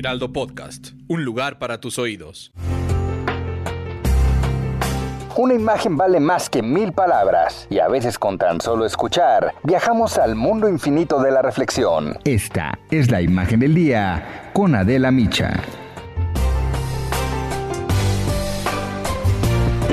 Heraldo Podcast, un lugar para tus oídos. Una imagen vale más que mil palabras y a veces con tan solo escuchar viajamos al mundo infinito de la reflexión. Esta es la imagen del día con Adela Micha.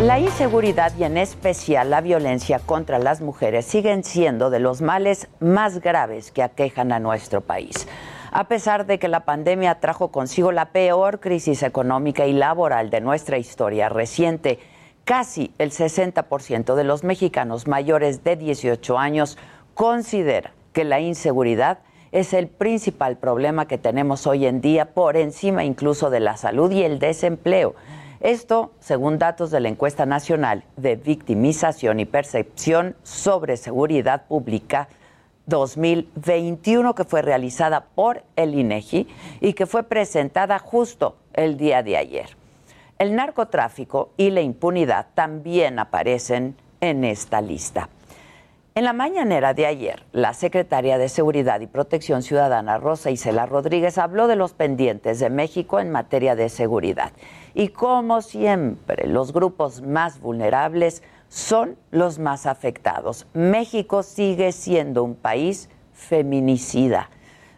La inseguridad y en especial la violencia contra las mujeres siguen siendo de los males más graves que aquejan a nuestro país. A pesar de que la pandemia trajo consigo la peor crisis económica y laboral de nuestra historia reciente, casi el 60% de los mexicanos mayores de 18 años considera que la inseguridad es el principal problema que tenemos hoy en día por encima incluso de la salud y el desempleo. Esto, según datos de la encuesta nacional de victimización y percepción sobre seguridad pública 2021 que fue realizada por el INEGI y que fue presentada justo el día de ayer. El narcotráfico y la impunidad también aparecen en esta lista. En la mañanera de ayer, la secretaria de Seguridad y Protección Ciudadana, Rosa Isela Rodríguez, habló de los pendientes de México en materia de seguridad. Y como siempre, los grupos más vulnerables son los más afectados. México sigue siendo un país feminicida.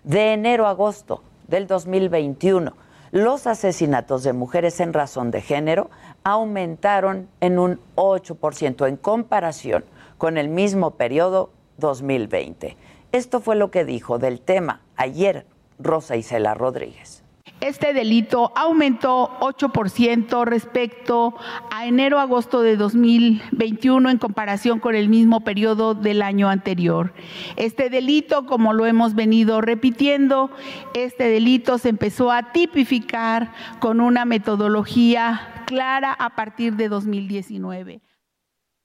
De enero a agosto del 2021, los asesinatos de mujeres en razón de género aumentaron en un 8% en comparación con el mismo periodo 2020. Esto fue lo que dijo del tema ayer Rosa Isela Rodríguez. Este delito aumentó 8% respecto a enero-agosto de 2021 en comparación con el mismo periodo del año anterior. Este delito, como lo hemos venido repitiendo, este delito se empezó a tipificar con una metodología clara a partir de 2019.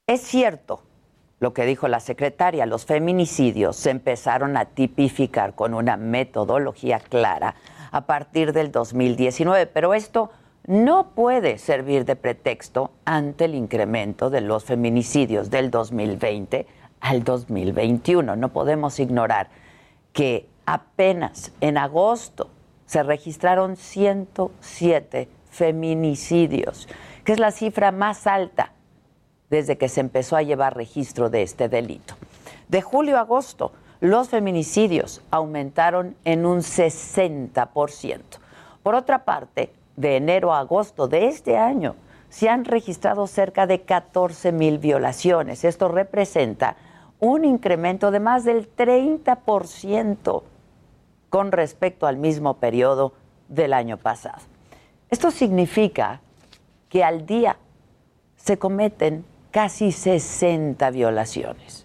Es cierto lo que dijo la secretaria, los feminicidios se empezaron a tipificar con una metodología clara a partir del 2019, pero esto no puede servir de pretexto ante el incremento de los feminicidios del 2020 al 2021. No podemos ignorar que apenas en agosto se registraron 107 feminicidios, que es la cifra más alta desde que se empezó a llevar registro de este delito. De julio a agosto los feminicidios aumentaron en un 60%. Por otra parte, de enero a agosto de este año se han registrado cerca de 14 mil violaciones. Esto representa un incremento de más del 30% con respecto al mismo periodo del año pasado. Esto significa que al día se cometen casi 60 violaciones.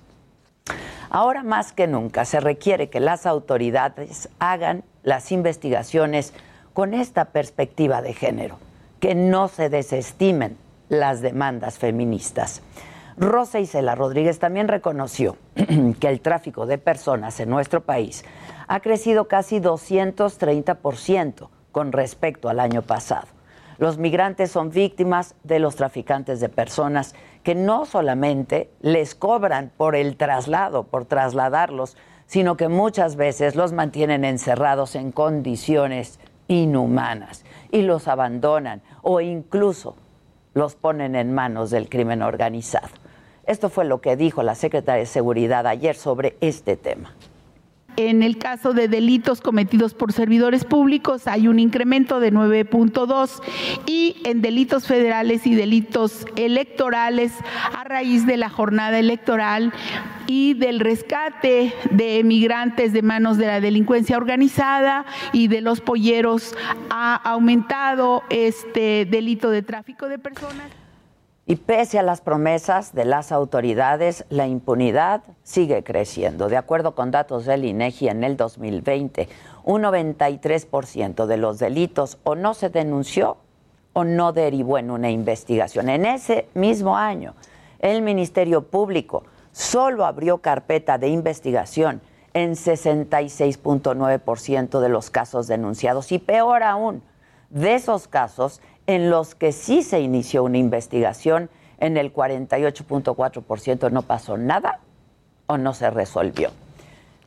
Ahora más que nunca se requiere que las autoridades hagan las investigaciones con esta perspectiva de género, que no se desestimen las demandas feministas. Rosa Isela Rodríguez también reconoció que el tráfico de personas en nuestro país ha crecido casi 230% con respecto al año pasado. Los migrantes son víctimas de los traficantes de personas que no solamente les cobran por el traslado, por trasladarlos, sino que muchas veces los mantienen encerrados en condiciones inhumanas y los abandonan o incluso los ponen en manos del crimen organizado. Esto fue lo que dijo la secretaria de Seguridad ayer sobre este tema. En el caso de delitos cometidos por servidores públicos hay un incremento de 9.2 y en delitos federales y delitos electorales a raíz de la jornada electoral y del rescate de migrantes de manos de la delincuencia organizada y de los polleros ha aumentado este delito de tráfico de personas. Y pese a las promesas de las autoridades, la impunidad sigue creciendo. De acuerdo con datos del INEGI en el 2020, un 93% de los delitos o no se denunció o no derivó en una investigación. En ese mismo año, el Ministerio Público solo abrió carpeta de investigación en 66.9% de los casos denunciados y peor aún, de esos casos en los que sí se inició una investigación, en el 48.4% no pasó nada o no se resolvió.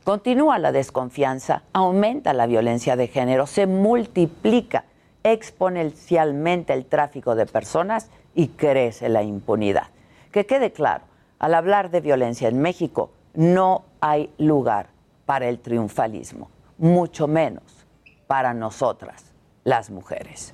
Continúa la desconfianza, aumenta la violencia de género, se multiplica exponencialmente el tráfico de personas y crece la impunidad. Que quede claro, al hablar de violencia en México, no hay lugar para el triunfalismo, mucho menos para nosotras, las mujeres.